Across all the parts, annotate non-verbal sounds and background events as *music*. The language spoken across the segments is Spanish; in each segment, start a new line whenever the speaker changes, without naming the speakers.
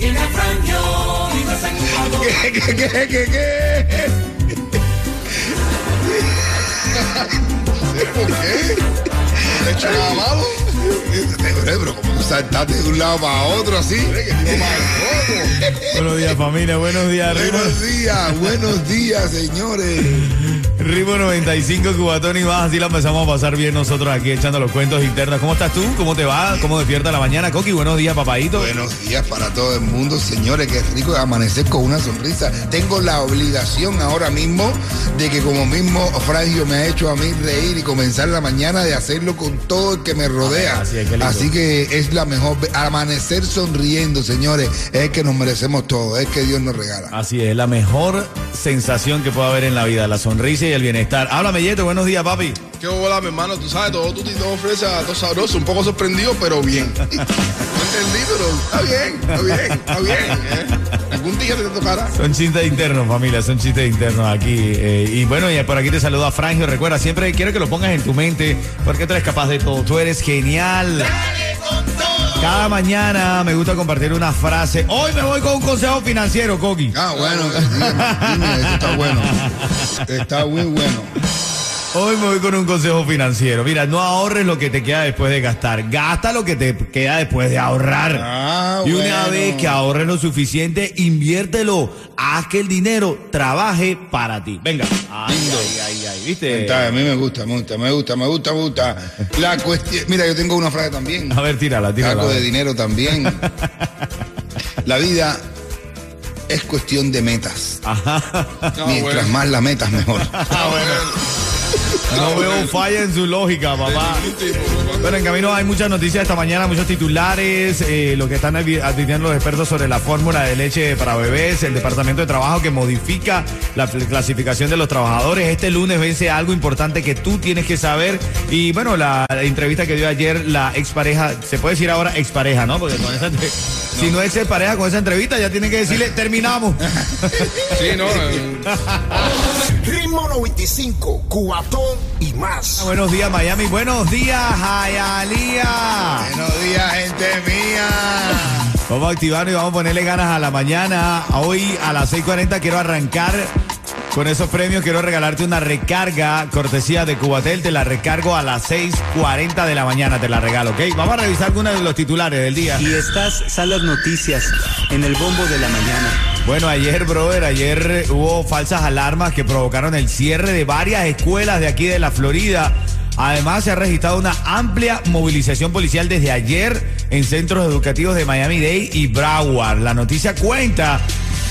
*laughs*
¿Qué, qué, qué, qué, qué? ¿Por qué?
No he hecho nada malo.
Pero como tú saltaste de un lado para otro así.
Buenos días, familia. Buenos días,
Buenos días, buenos días, señores.
Ritmo 95, Cubatón y más. Así la empezamos a pasar bien nosotros aquí echando los cuentos internos. ¿Cómo estás tú? ¿Cómo te va? ¿Cómo despierta la mañana, Coqui? Buenos días, papadito.
Buenos días para todo el mundo, señores. Qué rico amanecer con una sonrisa. Tengo la obligación ahora mismo de que como mismo Frangio me ha hecho a mí reír y comenzar la mañana de hacerlo con todo el que me rodea.
Así es, qué lindo.
Así que es la mejor. Amanecer sonriendo, señores. Es que nos merecemos todo. Es que Dios nos regala.
Así es, la mejor sensación que puede haber en la vida, la sonrisa y el bienestar. Háblame, Yeto. Buenos días, papi.
Qué bola, mi hermano. Tú sabes, todo tú todo fresa, todo sabroso. Un poco sorprendido, pero bien. *laughs* no entendí, pero está bien, está bien, está bien. ¿eh? Algún día te tocará.
Son chistes internos, familia, son chistes internos aquí. eh, y bueno, y por aquí te saluda Frangio. Recuerda, siempre quiero que lo pongas en tu mente, porque tú eres capaz de todo. Tú eres genial. Cada mañana me gusta compartir una frase. Hoy me voy con un consejo financiero, Coqui.
Ah, bueno. Dime, dime, eso está bueno. *laughs* Está muy bueno.
Hoy me voy con un consejo financiero. Mira, no ahorres lo que te queda después de gastar. Gasta lo que te queda después de ahorrar.
Ah,
y una
bueno.
vez que ahorres lo suficiente, inviértelo. Haz que el dinero trabaje para ti. Venga. Ay,
Lindo.
ay, ay, ay, ¿viste?
A mí me gusta, me gusta, me gusta, me gusta, me gusta. La cuestión, mira, yo tengo una frase también.
A ver, tírala, tírala.
Algo de dinero también. *laughs* La vida es cuestión de metas.
No,
Mientras
bueno.
más la metas, mejor. *laughs*
Ah, bueno.
No veo falla en su lógica, papá. Pero en camino hay muchas noticias esta mañana, muchos titulares, eh, lo que están advi- advirtiendo los expertos sobre la fórmula de leche para bebés, el Departamento de Trabajo que modifica la clasificación de los trabajadores. Este lunes vence algo importante que tú tienes que saber. Y bueno, la, entrevista que dio ayer la expareja, se puede decir ahora expareja, ¿no? Porque con esa si no es expareja con esa entrevista, ya tiene que decirle, terminamos. *laughs*
Sí, no. *laughs* eh,
Ritmo 95, cuatón y más.
Buenos días, Miami. Buenos días, Jayalía.
Buenos días, gente mía.
Vamos a activarnos y vamos a ponerle ganas a la mañana. Hoy a las 6:40 quiero arrancar con esos premios. Quiero regalarte una recarga cortesía de Cubatel. Te la recargo a las 6:40 de la mañana. Te la regalo, ¿ok? Vamos a revisar algunos de los titulares del día.
Y estas son las noticias en el bombo de la mañana.
Bueno, ayer, brother, ayer hubo falsas alarmas que provocaron el cierre de varias escuelas de aquí de la Florida. Además, se ha registrado una amplia movilización policial desde ayer en centros educativos de Miami-Dade y Broward. La noticia cuenta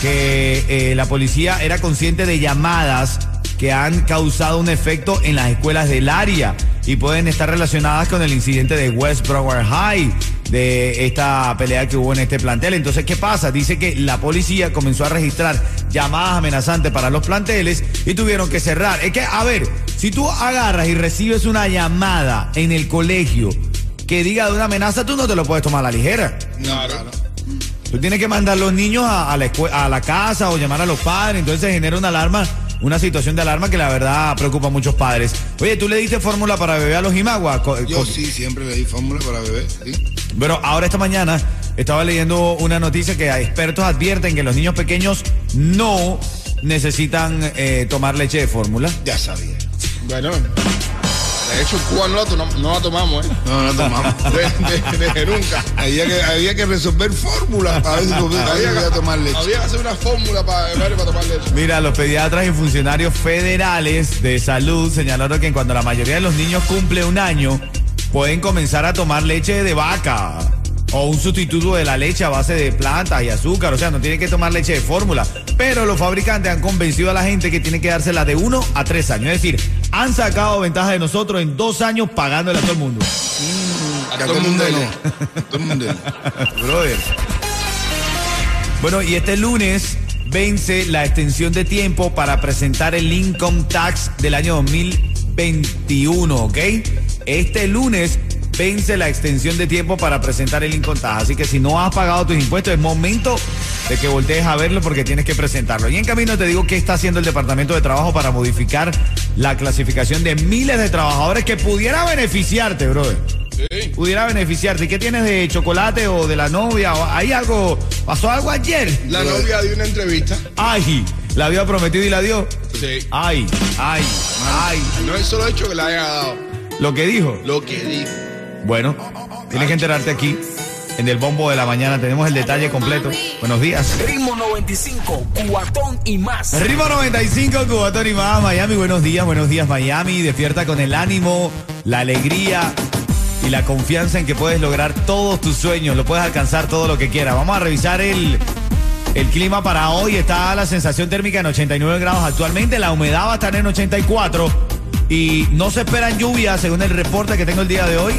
que eh, la policía era consciente de llamadas que han causado un efecto en las escuelas del área y pueden estar relacionadas con el incidente de West Broward High, de esta pelea que hubo en este plantel. Entonces, ¿qué pasa? Dice que la policía comenzó a registrar llamadas amenazantes para los planteles y tuvieron que cerrar. Es que, a ver, si tú agarras y recibes una llamada en el colegio que diga de una amenaza, tú no te lo puedes tomar a la ligera.
Claro.
Tú tienes que mandar a los niños a, a la a la casa o llamar a los padres, entonces se genera una alarma, una situación de alarma que la verdad preocupa a muchos padres. Oye, ¿tú le diste fórmula para beber a los Imagua? Co-
Yo sí, siempre le di fórmula para beber. ¿sí?
Pero ahora esta mañana estaba leyendo una noticia que expertos advierten que los niños pequeños no necesitan eh, tomar leche de fórmula.
Ya sabía.
Bueno. De hecho, Cuba no la, to- no la tomamos, ¿eh?
No, no tomamos.
De- nunca.
Había que, había que resolver fórmulas para ver si
Había
podía tomar leche.
había que hacer una fórmula para, para tomar leche.
Mira, los pediatras y funcionarios federales de salud señalaron que cuando la mayoría de los niños cumple un año, pueden comenzar a tomar leche de vaca o un sustituto de la leche a base de plantas y azúcar. O sea, no tienen que tomar leche de fórmula. Pero los fabricantes han convencido a la gente que tiene que dársela de uno a tres años. Es decir, han sacado ventaja de nosotros en dos años pagándole a todo el mundo.
A
Que
todo el mundo no.
A todo el mundo no. *laughs*
Brother. Bueno, y este lunes vence la extensión de tiempo para presentar el income tax del año 2021, ¿ok? Este lunes vence la extensión de tiempo para presentar el income tax. Así que si no has pagado tus impuestos, es momento de que voltees a verlo porque tienes que presentarlo. Y en camino te digo qué está haciendo el Departamento de Trabajo para modificar la clasificación de miles de trabajadores que pudiera beneficiarte, brother
Sí.
pudiera beneficiarte. ¿Y qué tienes de chocolate o de la novia? ¿O ¿Hay algo? ¿Pasó algo ayer?
La novia dio una entrevista.
Ay, la había prometido y la dio.
Sí.
Ay, ay, ay.
No es solo hecho que la haya dado.
Lo que dijo.
Lo que dijo.
Bueno, tienes que enterarte aquí. En el bombo de la mañana tenemos el detalle completo. Buenos días.
Ritmo 95, cuatón y más.
Ritmo 95, Cubatón y más, Miami. Buenos días, buenos días, Miami. Despierta con el ánimo, la alegría y la confianza en que puedes lograr todos tus sueños. Lo puedes alcanzar todo lo que quieras. Vamos a revisar el, el clima para hoy. Está la sensación térmica en 89 grados actualmente. La humedad va a estar en 84. Y no se esperan lluvias según el reporte que tengo el día de hoy.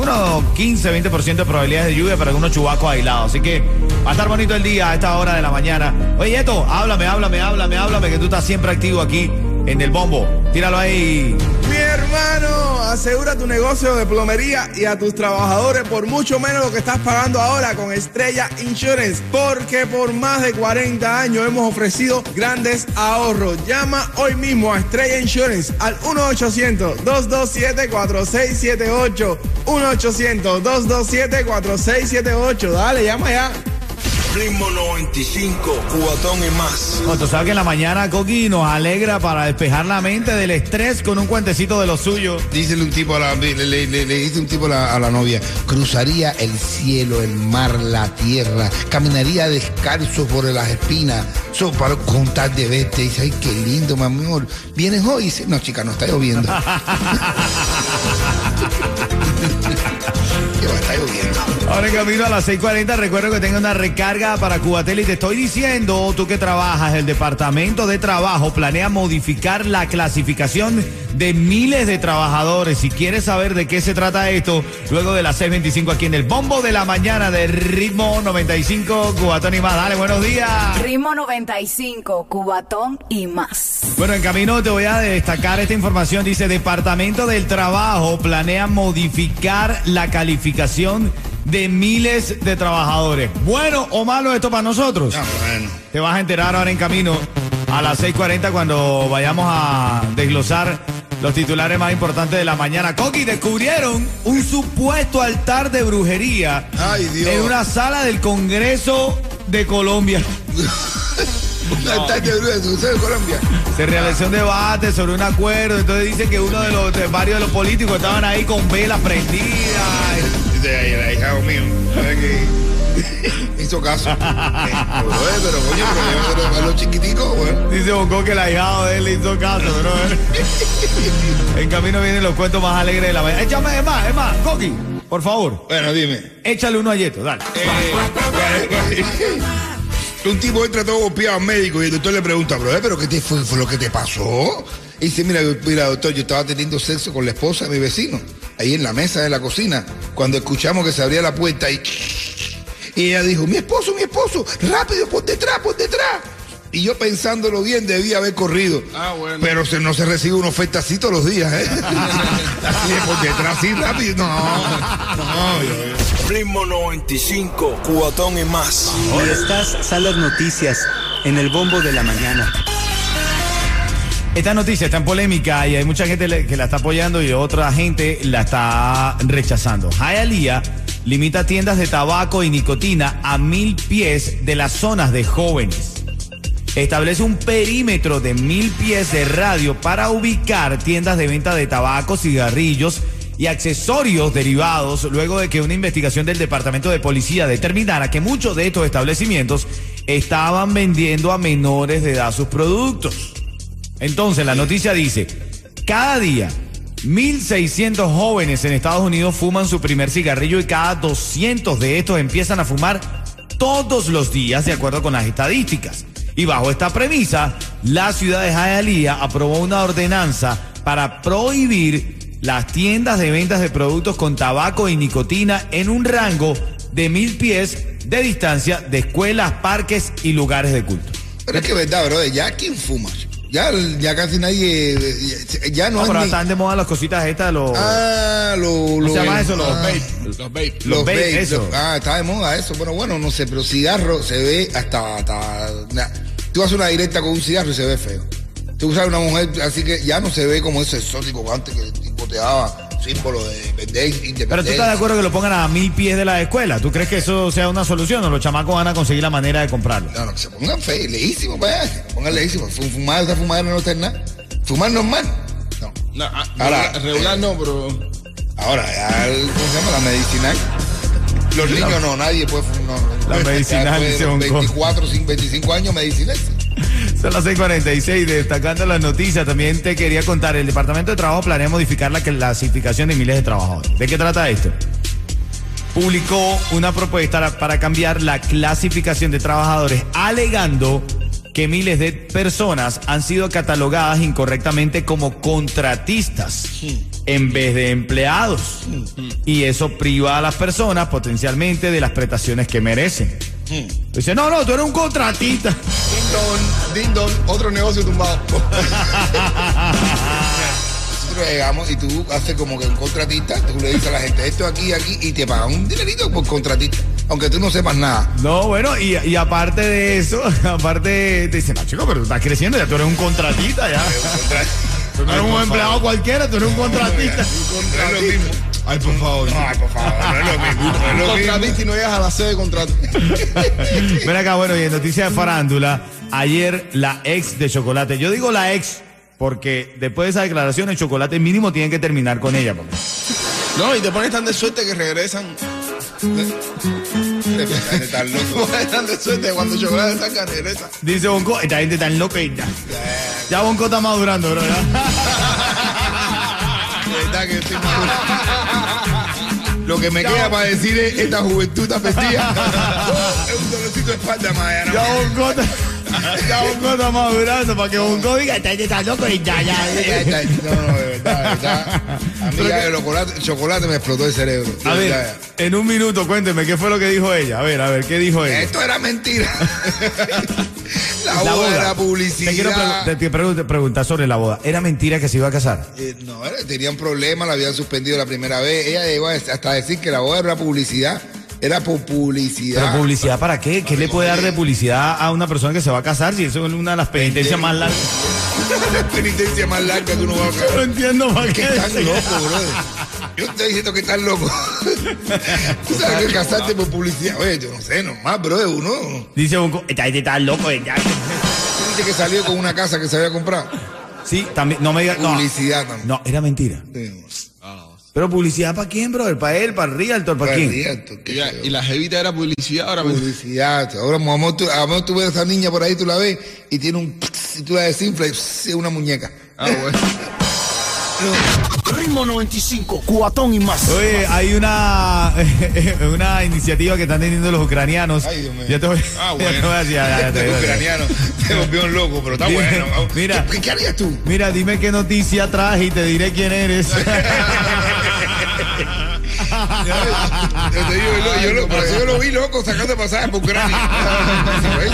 Algunos 15, 20% de probabilidades de lluvia, pero algunos chubacos aislados. Así que va a estar bonito el día a esta hora de la mañana. Oye, Eto, háblame, háblame, háblame, háblame, que tú estás siempre activo aquí en el bombo. Tíralo ahí.
Mi hermano, asegura tu negocio de plomería y a tus trabajadores por mucho menos lo que estás pagando ahora con Estrella Insurance, porque por más de 40 años hemos ofrecido grandes ahorros. Llama hoy mismo a Estrella Insurance al 1-800-227-4678. 1-800-227-4678. Dale, llama ya.
Ritmo 95, cuatón y más.
Bueno, tú sabes que en la mañana Coqui nos alegra para despejar la mente del estrés con un cuentecito de lo suyo.
Dícele un tipo a la, le, le- le- le dice un tipo a la, a la novia, cruzaría el cielo, el mar, la tierra, caminaría descalzo por las espinas, solo para contar de verte. Dice, ay, qué lindo, mi amor. ¿Vienes hoy? Dice, no, chica, no está lloviendo. *laughs* *laughs*
Ahora en camino a las 6:40, recuerdo que tengo una recarga para Cubatel y te estoy diciendo, tú que trabajas, el Departamento de Trabajo planea modificar la clasificación de miles de trabajadores. Si quieres saber de qué se trata esto, luego de las 6:25 aquí en el Bombo de la Mañana de Ritmo 95, Cubatón y más. Dale, buenos días.
Ritmo 95, Cubatón y más.
Bueno, en camino te voy a destacar esta información. Dice, Departamento del Trabajo planea modificar la calificación de miles de trabajadores. ¿Bueno o malo esto para nosotros?
Ah, bueno.
Te vas a enterar ahora en camino a las 6.40 cuando vayamos a desglosar los titulares más importantes de la mañana. Coqui, descubrieron un supuesto altar de brujería
Ay, Dios.
en una sala del Congreso de Colombia.
¿Dónde está este brujo de tu- de Colombia?
Se realizó un debate sobre un acuerdo, entonces dice que uno de los de varios de los políticos estaban ahí con velas prendidas.
El ahijado mío. ¿sabes qué? *laughs* Hizo caso. Eh, *laughs* pero, eh, pero coño, pero yo a los chiquiticos, bueno.
Dice Bonco que el ahijado de él le hizo caso, bro. *laughs* en camino vienen los cuentos más alegres de la mañana. Échame, es más, es más, Coqui, por favor,
Bueno, dime.
échale uno a Yeto, dale.
Un tipo entra todo golpeado al médico y el doctor le pregunta, bro, ¿pero qué te fue, fue lo que te pasó? Y dice, mira, mira, doctor, yo estaba teniendo sexo con la esposa de mi vecino, ahí en la mesa de la cocina, cuando escuchamos que se abría la puerta y... Y ella dijo, mi esposo, mi esposo, rápido, por detrás, por detrás. Y yo pensándolo bien, debía haber corrido.
Ah, bueno.
Pero se, no se recibe una oferta así todos los días, ¿eh? *laughs* así de por detrás, así rápido. No, no, yo-
Ritmo 95, cuatón y más.
Y estas son las noticias en el bombo de la mañana.
Esta noticia está en polémica y hay mucha gente que la está apoyando y otra gente la está rechazando. Hialeah limita tiendas de tabaco y nicotina a mil pies de las zonas de jóvenes. establece un perímetro de mil pies de radio para ubicar tiendas de venta de tabaco, cigarrillos y accesorios derivados luego de que una investigación del Departamento de Policía determinara que muchos de estos establecimientos estaban vendiendo a menores de edad sus productos. Entonces la noticia dice, cada día 1.600 jóvenes en Estados Unidos fuman su primer cigarrillo y cada 200 de estos empiezan a fumar todos los días de acuerdo con las estadísticas. Y bajo esta premisa, la ciudad de Hialeah aprobó una ordenanza para prohibir las tiendas de ventas de productos con tabaco y nicotina en un rango de mil pies de distancia de escuelas, parques y lugares de culto.
Pero es que verdad, bro, ya quién fuma. Ya, ya casi nadie, ya, ya no,
No,
es
pero
ni-
están de moda las cositas estas, los...
Ah, lo,
¿Cómo
lo-
se llama eso? Los
ah,
vape.
Los vape.
Los
Los
vape,
vape,
eso.
los- ah, está de moda eso. Bueno, bueno, no sé, pero cigarro se ve hasta. hasta nah. Tú haces una directa con un cigarro y se ve feo. Tú usas una mujer, así que ya no se ve como ese exótico antes que el tipo te daba símbolo de independencia.
Pero tú estás de acuerdo que lo pongan a mil pies de la escuela. ¿Tú crees que eso sea una solución o los chamacos van a conseguir la manera de comprarlo?
No, no, que se pongan feos, leísimo, vaya. Se pongan leísimo. Fu- Fumar, esa fumar no está en nada. Fumar normal. No.
No, ah,
Ahora-
regular, regular no, pero.
Ahora, ya, el- ¿cómo se llama? La medicinal. Los niños no, nadie puede fumar. no.
La medicinal,
después de
dice
los
Bonco.
24, sin 25 años, medicinal.
Son las 6:46, destacando las noticias. También te quería contar, el Departamento de Trabajo planea modificar la clasificación de miles de trabajadores. ¿De qué trata esto? Publicó una propuesta para cambiar la clasificación de trabajadores, alegando que miles de personas han sido catalogadas incorrectamente como contratistas en vez de empleados. Y eso priva a las personas potencialmente de las prestaciones que merecen. Dice, no, no, tú eres un contratista.
Ding dong, otro negocio tumbado. *laughs*
Nosotros llegamos y tú haces como que un contratista, tú le dices a la gente esto aquí, aquí, y te pagan un dinerito por contratista, aunque tú no sepas nada.
No, bueno, y, y aparte de eso, *laughs* aparte te dicen, no, chico, pero tú estás creciendo, ya tú eres un contratista, ya. Tú no eres un empleado cualquiera, tú eres un contratista.
Ay, por favor.
Ay, por favor, no es lo mismo. No es
Un
lo mismo.
contratista y no llegas a la sede de contrato. *laughs*
Ven acá, bueno, y en noticias de farándula, ayer la ex de Chocolate, yo digo la ex porque después de esa declaración el Chocolate mínimo tiene que terminar con ella. porque-
No, y te pones tan de suerte que regresan. Están *laughs* de suerte cuando chocolate saca, regresa.
Dice Bonco, esta gente tan loca ya. Bonco está madurando, bro. ¿ya? *laughs*
Verdad que estoy maduro. Lo que me queda para decir es esta juventud está festida. *laughs* es un dolorcito de espalda, Maya.
Ya Bonco está, ya está madurando para que Bonco diga, esta gente está loca y ya, ya.
No, no, de verdad, de verdad. A mí ya el chocolate, el chocolate me explotó el cerebro.
A ver,
verdad.
en un minuto, cuénteme, ¿qué fue lo que dijo ella? A ver, a ver, ¿qué dijo ella?
Esto era mentira. *laughs* la,
La
boda era
Te quiero
publicidad.
pregu- te, pregun- te preguntar sobre la boda. ¿Era mentira que se iba a casar?
Eh, no, era- tenían problemas, la habían suspendido la primera vez. Ella llegó a- hasta a decir que la boda era publicidad. Era por publicidad.
¿Pero publicidad para qué? ¿Qué le puede dar de publicidad a una persona que se va a casar si eso es una de las penitencias más largas? *laughs*
la penitencia más larga que uno va a
No entiendo para qué.
están locos, brother. Yo estoy diciendo que están locos. *laughs* Tú sabes que casarte por publicidad. Oye, yo no sé, normal, brother. Uno
Dice un... Esta gente está loco. ya.
tú dices que salió con una casa que se había comprado.
Sí, también, no me digas... No,
Publicidad también.
no, era mentira.
Sí.
¿Pero publicidad para quién, brother? ¿Para él, para el realtor, para quién?
Qué
Y la, y la jevita era publicidad, ahora
Publicidad. Ahora, a lo mejor tú, a lo mejor tú ves a esa niña por ahí, tú la ves y tiene un... Y tú la desinflas y es una muñeca.
Ah, bueno. *laughs*
Ritmo 95, cuatón y más.
Oye, hay una, *laughs* una iniciativa que están teniendo los ucranianos.
Ay, Dios mío.
Ya te voy,
Ah, *laughs*
ya te voy a decir, ya, ya, *laughs*
ucraniano se volvió un loco, pero está
Dime,
bueno.
mira.
¿Qué, qué harías tú?
Mira, dime qué noticia traje y te diré quién eres.
Yo te digo, yo, yo yo lo vi loco sacando pasajes por Ucrania.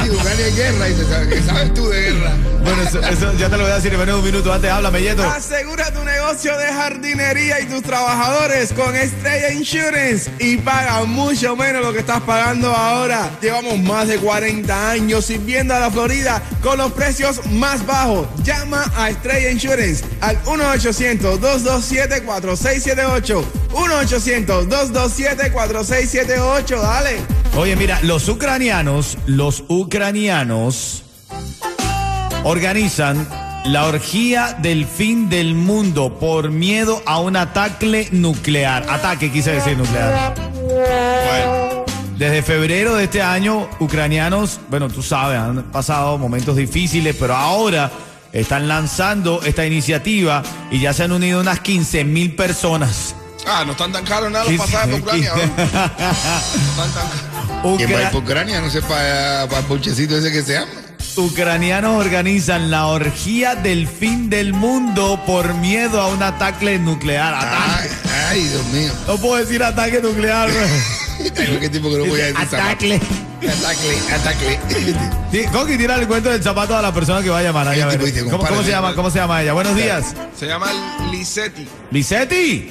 Si Ucrania hay guerra y se sabe, ¿qué sabes tú de guerra?
bueno, eso, eso ya te lo voy a decir en un minuto. Antes, háblame, Yeto.
Asegura tu negocio de jardinería y tus trabajadores con Estrella Insurance y paga mucho menos lo que estás pagando ahora. Llevamos más de 40 años sirviendo a la Florida con los precios más bajos. Llama a Estrella Insurance al 1-800-227-4678. 1-800-227-4678. Dale.
Oye, mira, los ucranianos, los ucranianos organizan la orgía del fin del mundo por miedo a un ataque nuclear. Ataque, quise decir nuclear. Desde febrero de este año, ucranianos, bueno, tú sabes, han pasado momentos difíciles, pero ahora están lanzando esta iniciativa y ya se han unido unas 15 mil personas.
Ah, no están tan caros nada los pasajes por Ucrania. ¿no? *laughs* No están tan caros.
¿Quién va a ir
Ucra-
por Ucrania? No sé, para el ponchecito ese que se llama.
ucranianos organizan la orgía del fin del mundo por miedo a un ataque nuclear.
Ay,
Ataque.
ay, Dios mío.
No puedo decir ataque nuclear. *laughs*
Que tipo que no voy a decir
Ataque.
Ataque, ataque.
Sí, Coqui, tira el cuento del zapato a la persona que va a llamar. ahí, a
Este
ver. ¿Cómo, cómo se llama? ¿Cómo se llama ella? Buenos días.
Se llama Lisetti.
Lisetti.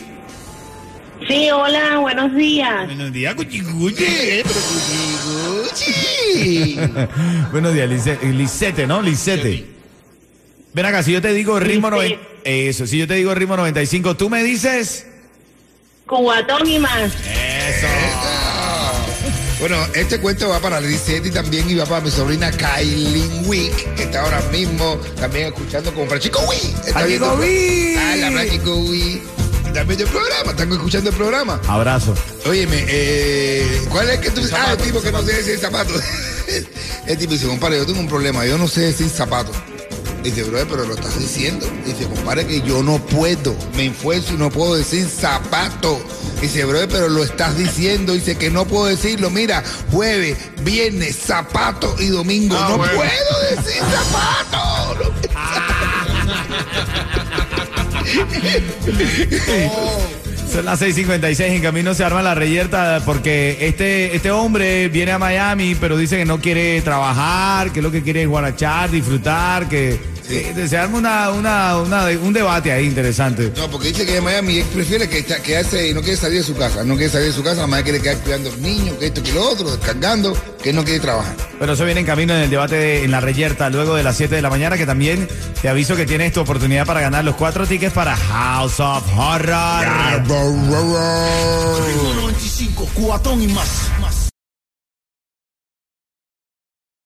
Sí, hola, buenos días.
Buenos días, Cuchi Cuchi.
Gucci. *laughs*
Buenos días, Lice- Lisette, ¿no? Lisette. Ven acá, si yo te digo ritmo
Lisette.
90, eso, si yo te digo ritmo 95, tú me dices.
Cubatón y más.
Bueno, este cuento va para Lisette y también y va para mi sobrina Kailin Wick, que está ahora mismo también escuchando con Francisco Wick. Está
Francisco Wick.
Ah, la Francisco Wick. También el programa, están escuchando el programa.
Abrazo.
Óyeme, eh, ¿cuál es que tú
Zapato,
Ah, el tipo que no
zapato.
sé decir zapatos. *laughs* el tipo dice, compadre, yo tengo un problema, yo no sé decir zapatos. Dice, bro, pero lo estás diciendo. Dice, compadre, que yo no puedo. Me esfuerzo y no puedo decir zapato. Dice, bro, pero lo estás diciendo. Dice que no puedo decirlo. Mira, jueves, viernes, zapato y domingo.
Ah,
no
bueno.
puedo decir zapato. *laughs* *laughs* *laughs*
Son las 6:56. En camino se arma la reyerta porque este, este hombre viene a Miami, pero dice que no quiere trabajar, que lo que quiere es guarachar, disfrutar, que, que se arma una, una, una- un debate ahí interesante.
No, porque dice que en Miami él prefiere que está- quedarse y no quiere salir de su casa. No quiere salir de su casa, más quiere quedar cuidando al niño, que esto, que lo otro, descargando, que no quiere trabajar.
Pero eso viene en camino en el debate de- en la reyerta luego de las 7 de la mañana, que también te aviso que tienes tu oportunidad para ganar los cuatro tickets para House of Horror.
Ritmo 95, cuatón y más.